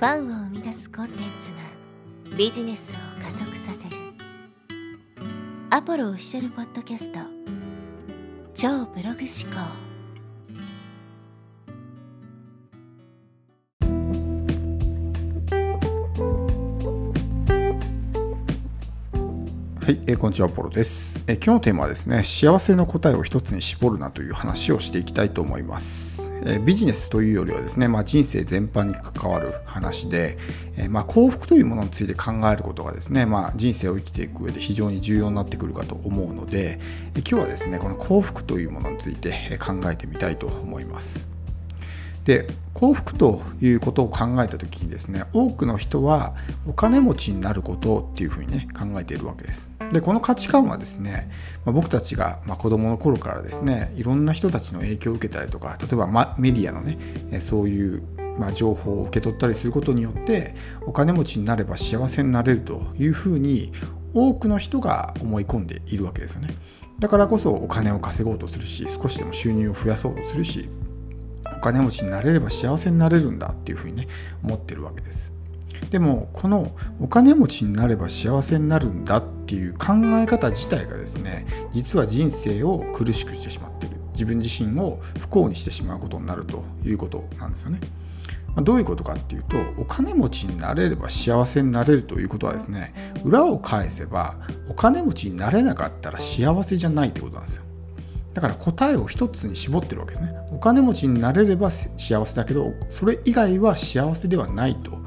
ファンを生み出すコンテンツがビジネスを加速させる。アポロオフィシャルポッドキャスト。超ブログ思考。はい、えー、こんにちは、ポロです、えー、今日のテーマはですね、幸せの答えを一つに絞るなという話をしていきたいと思います。えー、ビジネスというよりはですね、まあ、人生全般に関わる話で、えまあ、幸福というものについて考えることがですね、まあ、人生を生きていく上で非常に重要になってくるかと思うので、え今日はですね、この幸福というものについて考えてみたいと思います。で幸福ということを考えた時にですね多くの人はお金持ちになることっていうふうにね考えているわけですでこの価値観はですね、まあ、僕たちが、まあ、子供の頃からですねいろんな人たちの影響を受けたりとか例えば、ま、メディアのねそういうまあ、情報を受け取ったりすることによってお金持ちになれば幸せになれるというふうに多くの人が思い込んでいるわけですよね。だからこそお金を稼ごうとするし少しでも収入を増やそうとするしお金持ちになれれば幸せになれるんだっていうふうにね思ってるわけです。でもこのお金持ちになれば幸せになるんだっていう考え方自体がですね実は人生を苦しくしてしまってる。自分自身を不幸にしてしまうことになるということなんですよね。どういうことかっていうとお金持ちになれれば幸せになれるということはですね裏を返せばお金持ちになれなかったら幸せじゃないってことなんですよ。だから答えを一つに絞ってるわけですね。お金持ちになれれば幸せだけど、それ以外は幸せではないと、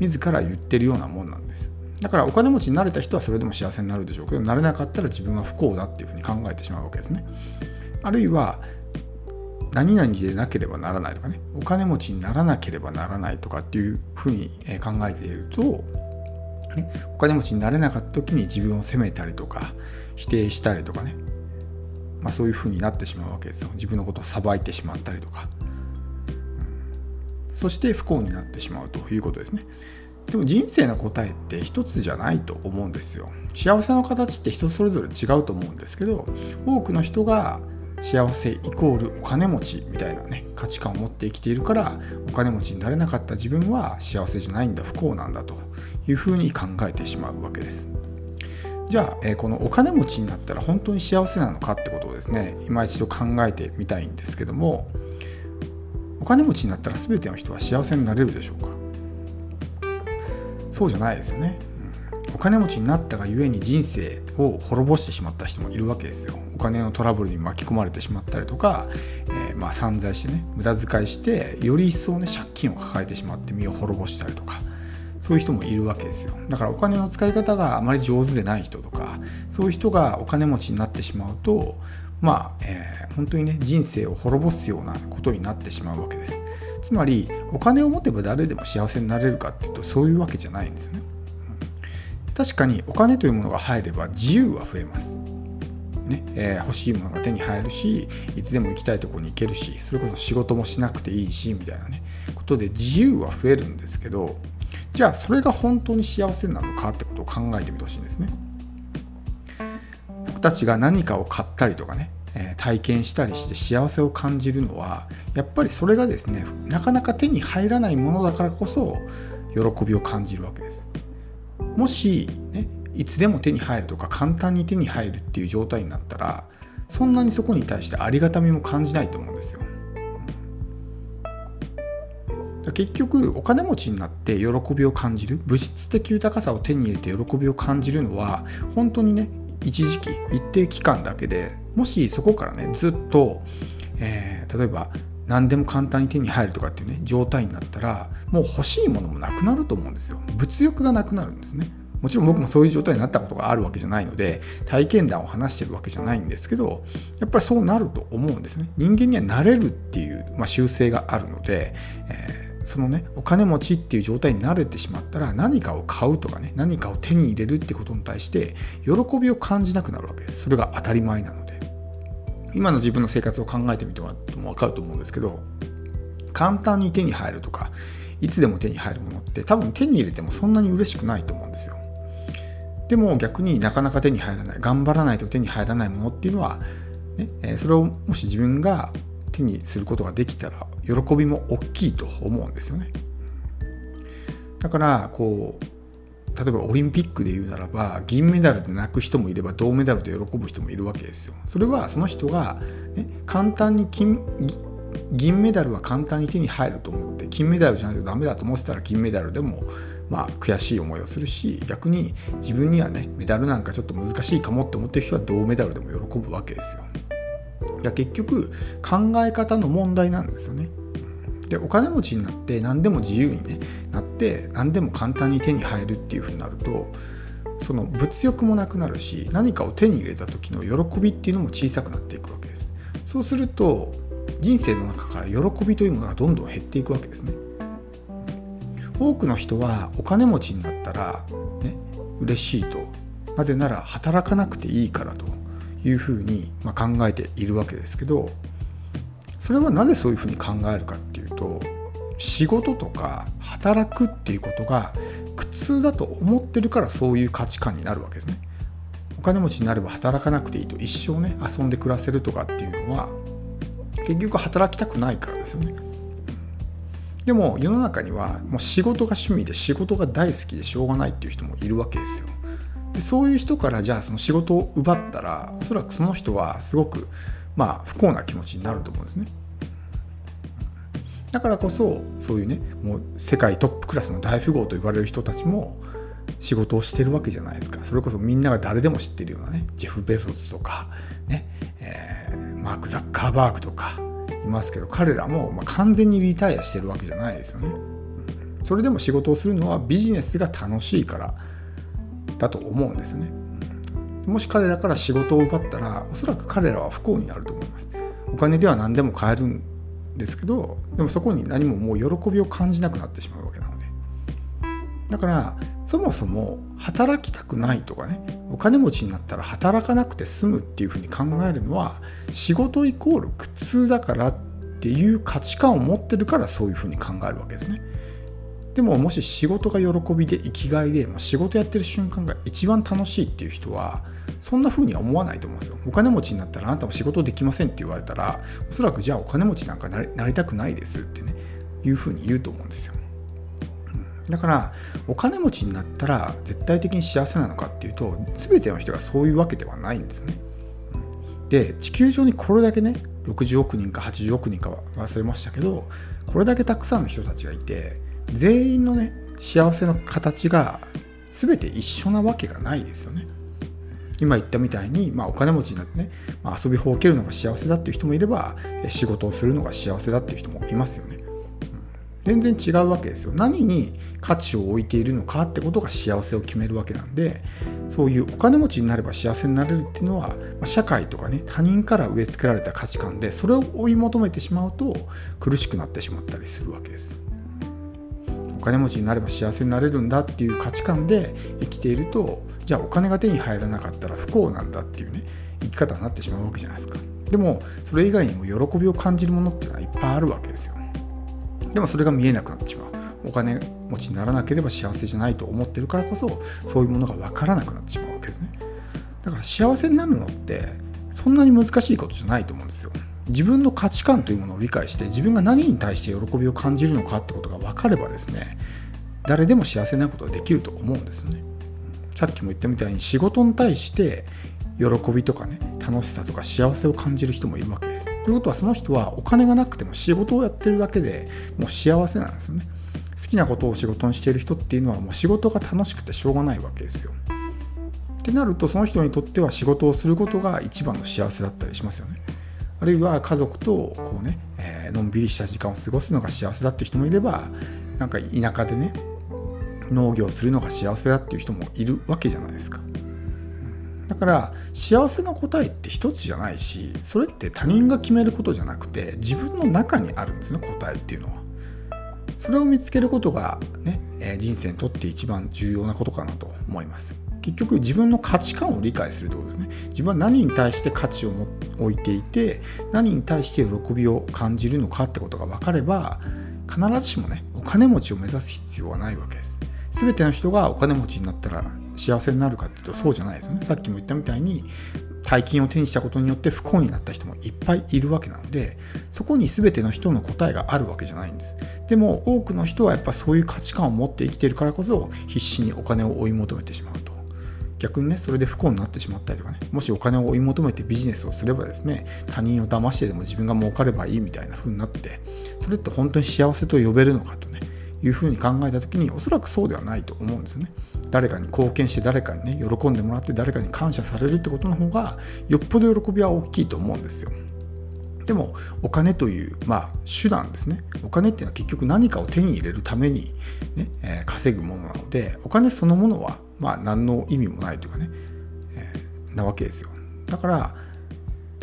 自ら言ってるようなもんなんです。だからお金持ちになれた人はそれでも幸せになるでしょうけど、なれなかったら自分は不幸だっていうふうに考えてしまうわけですね。あるいは、何々でなければならないとかね、お金持ちにならなければならないとかっていうふうに考えていると、ね、お金持ちになれなかった時に自分を責めたりとか、否定したりとかね、まあ、そういう風になってしまうわけですよ自分のことをさばいてしまったりとか、そして不幸になってしまうということですね。でも人生の答えって一つじゃないと思うんですよ。幸せの形って人それぞれ違うと思うんですけど多くの人が幸せイコールお金持ちみたいなね価値観を持って生きているからお金持ちになれなかった自分は幸せじゃないんだ不幸なんだというふうに考えてしまうわけです。じゃあ、え、このお金持ちになったら本当に幸せなのかってことをですね今一度考えてみたいんですけどもお金持ちになったら全ての人は幸せになれるでしょうか？そうじゃないですよね、うん、お金持ちになったがゆえに人生を滅ぼしてしまった人もいるわけですよ。お金のトラブルに巻き込まれてしまったりとか、えー、まあ散財してね無駄遣いしてより一層ね借金を抱えてしまって身を滅ぼしたりとかそういう人もいるわけですよ。だからお金の使い方があまり上手でない人とかそういう人がお金持ちになってしまうとまあ、えー、本当にね人生を滅ぼすようなことになってしまうわけです。つまりお金を持てば誰でも幸せになれるかっていうとそういうわけじゃないんですよね、うん、確かにお金というものが入れば自由は増えます。ねえー、欲しいものが手に入るしいつでも行きたいとこに行けるしそれこそ仕事もしなくていいしみたいなねことで自由は増えるんですけどじゃあそれが本当に幸せなのかってことを考えてみてほしいんですね。僕たちが何かを買ったりとかね、体験したりして幸せを感じるのはやっぱりそれがですねなかなか手に入らないものだからこそ喜びを感じるわけです。もし、ね、いつでも手に入るとか簡単に手に入るっていう状態になったらそんなにそこに対してありがたみも感じないと思うんですよ。結局お金持ちになって喜びを感じる物質的豊かさを手に入れて喜びを感じるのは本当にね一時期一定期間だけでもしそこからねずっと、えー、例えば何でも簡単に手に入るとかっていうね状態になったらもう欲しいものもなくなると思うんですよ。物欲がなくなるんですね。もちろん僕もそういう状態になったことがあるわけじゃないので体験談を話してるわけじゃないんですけどやっぱりそうなると思うんですね。人間にはなれるっていう、まあ、習性があるので、えーそのねお金持ちっていう状態に慣れてしまったら何かを買うとかね何かを手に入れるってことに対して喜びを感じなくなるわけです。それが当たり前なので。今の自分の生活を考えてみてもらっても分かると思うんですけど簡単に手に入るとかいつでも手に入るものって多分手に入れてもそんなに嬉しくないと思うんですよ。でも逆になかなか手に入らない頑張らないと手に入らないものっていうのは、ね、それをもし自分が手にすることができたら喜びも大きいと思うんですよね。だからこう例えばオリンピックで言うならば銀メダルで泣く人もいれば銅メダルで喜ぶ人もいるわけですよ。それはその人が、ね、簡単に金銀メダルは簡単に手に入ると思って金メダルじゃないとダメだと思ってたら金メダルでもまあ悔しい思いをするし逆に自分にはねメダルなんかちょっと難しいかもって思ってる人は銅メダルでも喜ぶわけですよ。いや結局考え方の問題なんですよね。でお金持ちになって何でも自由に、ね、なって何でも簡単に手に入るっていうふうになるとその物欲もなくなるし何かを手に入れた時の喜びっていうのも小さくなっていくわけです。そうすると人生の中から喜びというものがどんどん減っていくわけですね。多くの人はお金持ちになったら、ね、嬉しいとなぜなら働かなくていいからというふうに、ま考えているわけですけどそれはなぜそういうふうに考えるかっていうと仕事とか働くっていうことが苦痛だと思ってるからそういう価値観になるわけですね。お金持ちになれば働かなくていいと一生ね遊んで暮らせるとかっていうのは結局働きたくないからですよね。でも世の中にはもう仕事が趣味で仕事が大好きでしょうがないっていう人もいるわけですよ。でそういう人からじゃあその仕事を奪ったらおそらくその人はすごくまあ不幸な気持ちになると思うんですね。だからこそそういうねもう世界トップクラスの大富豪と言われる人たちも仕事をしてるわけじゃないですか。それこそみんなが誰でも知ってるようなねジェフ・ベソスとかね、えー、マーク・ザッカーバーグとかいますけど彼らもま完全にリタイアしてるわけじゃないですよね、それでも仕事をするのはビジネスが楽しいからだと思うんですね、もし彼らから仕事を奪ったらおそらく彼らは不幸になると思います。お金では何でも買えるんですけどでもそこに何ももう喜びを感じなくなってしまうわけなので。だからそもそも働きたくないとかねお金持ちになったら働かなくて済むっていうふうに考えるのは仕事イコール苦痛だからっていう価値観を持ってるからそういうふうに考えるわけですね。でももし仕事が喜びで生きがいでまあ仕事やってる瞬間が一番楽しいっていう人はそんな風には思わないと思うんですよ。お金持ちになったらあなたも仕事できませんって言われたらおそらくじゃあお金持ちなんかなりなりたくないですってねいう風に言うと思うんですよ。だからお金持ちになったら絶対的に幸せなのかっていうと全ての人がそういうわけではないんですね。で地球上にこれだけね60億人か80億人かは忘れましたけどこれだけたくさんの人たちがいて全員のね幸せの形が全て一緒なわけがないですよね。今言ったみたいに、まあ、お金持ちになってね、まあ、遊びほうけるのが幸せだっていう人もいれば仕事をするのが幸せだっていう人もいますよね。うん全然違うわけですよ。何に価値を置いているのかってことが幸せを決めるわけなんでそういうお金持ちになれば幸せになれるっていうのは、まあ、社会とかね他人から植え付けられた価値観でそれを追い求めてしまうと苦しくなってしまったりするわけです。お金持ちになれば幸せになれるんだっていう価値観で生きているとじゃあお金が手に入らなかったら不幸なんだっていうね生き方になってしまうわけじゃないですか。でもそれ以外にも喜びを感じるものっていうのはいっぱいあるわけですよ。でもそれが見えなくなってしまう。お金持ちにならなければ幸せじゃないと思ってるからこそそういうものが分からなくなってしまうわけですね。だから幸せになるのってそんなに難しいことじゃないと思うんですよ。自分の価値観というものを理解して自分が何に対して喜びを感じるのかってことが分かればですね誰でも幸せなことができると思うんですよねさっきも言ったみたいに仕事に対して喜びとかね楽しさとか幸せを感じる人もいるわけです。ということはその人はお金がなくても仕事をやってるだけでもう幸せなんですよね。好きなことを仕事にしている人っていうのはもう仕事が楽しくてしょうがないわけですよ。ってなるとその人にとっては仕事をすることが一番の幸せだったりしますよね。あるいは家族とこうね、えー、のんびりした時間を過ごすのが幸せだっていう人もいればなんか田舎でね農業するのが幸せだっていう人もいるわけじゃないですか。だから幸せの答えって一つじゃないしそれって他人が決めることじゃなくて自分の中にあるんですね答えっていうのは。それを見つけることがね、え人生にとって一番重要なことかなと思います。結局自分の価値観を理解するということですね。自分は何に対して価値を置いていて何に対して喜びを感じるのかってことが分かれば必ずしもねお金持ちを目指す必要はないわけです。全ての人がお金持ちになったら幸せになるかっていうとそうじゃないですよね。さっきも言ったみたいに大金を手にしたことによって不幸になった人もいっぱいいるわけなのでそこに全ての人の答えがあるわけじゃないんです。でも多くの人はやっぱそういう価値観を持って生きているからこそ必死にお金を追い求めてしまうと逆にねそれで不幸になってしまったりとかねもしお金を追い求めてビジネスをすればですね他人を騙してでも自分が儲かればいいみたいな風になってそれって本当に幸せと呼べるのかとねいうふうに考えた時におそらくそうではないと思うんですね。誰かに貢献して誰かにね喜んでもらって誰かに感謝されるってことの方がよっぽど喜びは大きいと思うんですよ。でもお金という、まあ、手段ですね。お金っていうのは結局何かを手に入れるためにね、えー、稼ぐものなのでお金そのものは、まあ、何の意味もないというかね、えー、なわけですよ。だから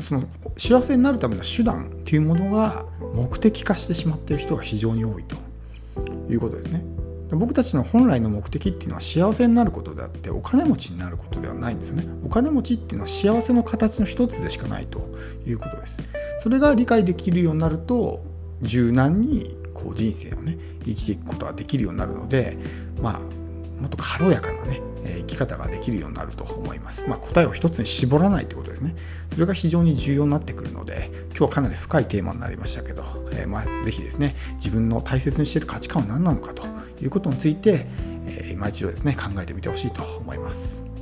その幸せになるための手段っていうものが目的化してしまっている人が非常に多いと。いうことですね。僕たちの本来の目的っていうのは幸せになることであってお金持ちになることではないんですね。お金持ちっていうのは幸せの形の一つでしかないということです。それが理解できるようになると柔軟にこう人生をね生きていくことができるようになるのでまあもっと軽やかなね生き方ができるようになると思います。まあ、答えを一つに絞らないってことですね。それが非常に重要になってくるので、今日はかなり深いテーマになりましたけど、えー、まあ、ぜひですね、自分の大切にしている価値観は何なのかということについて、えー、今一度ですね、考えてみてほしいと思います。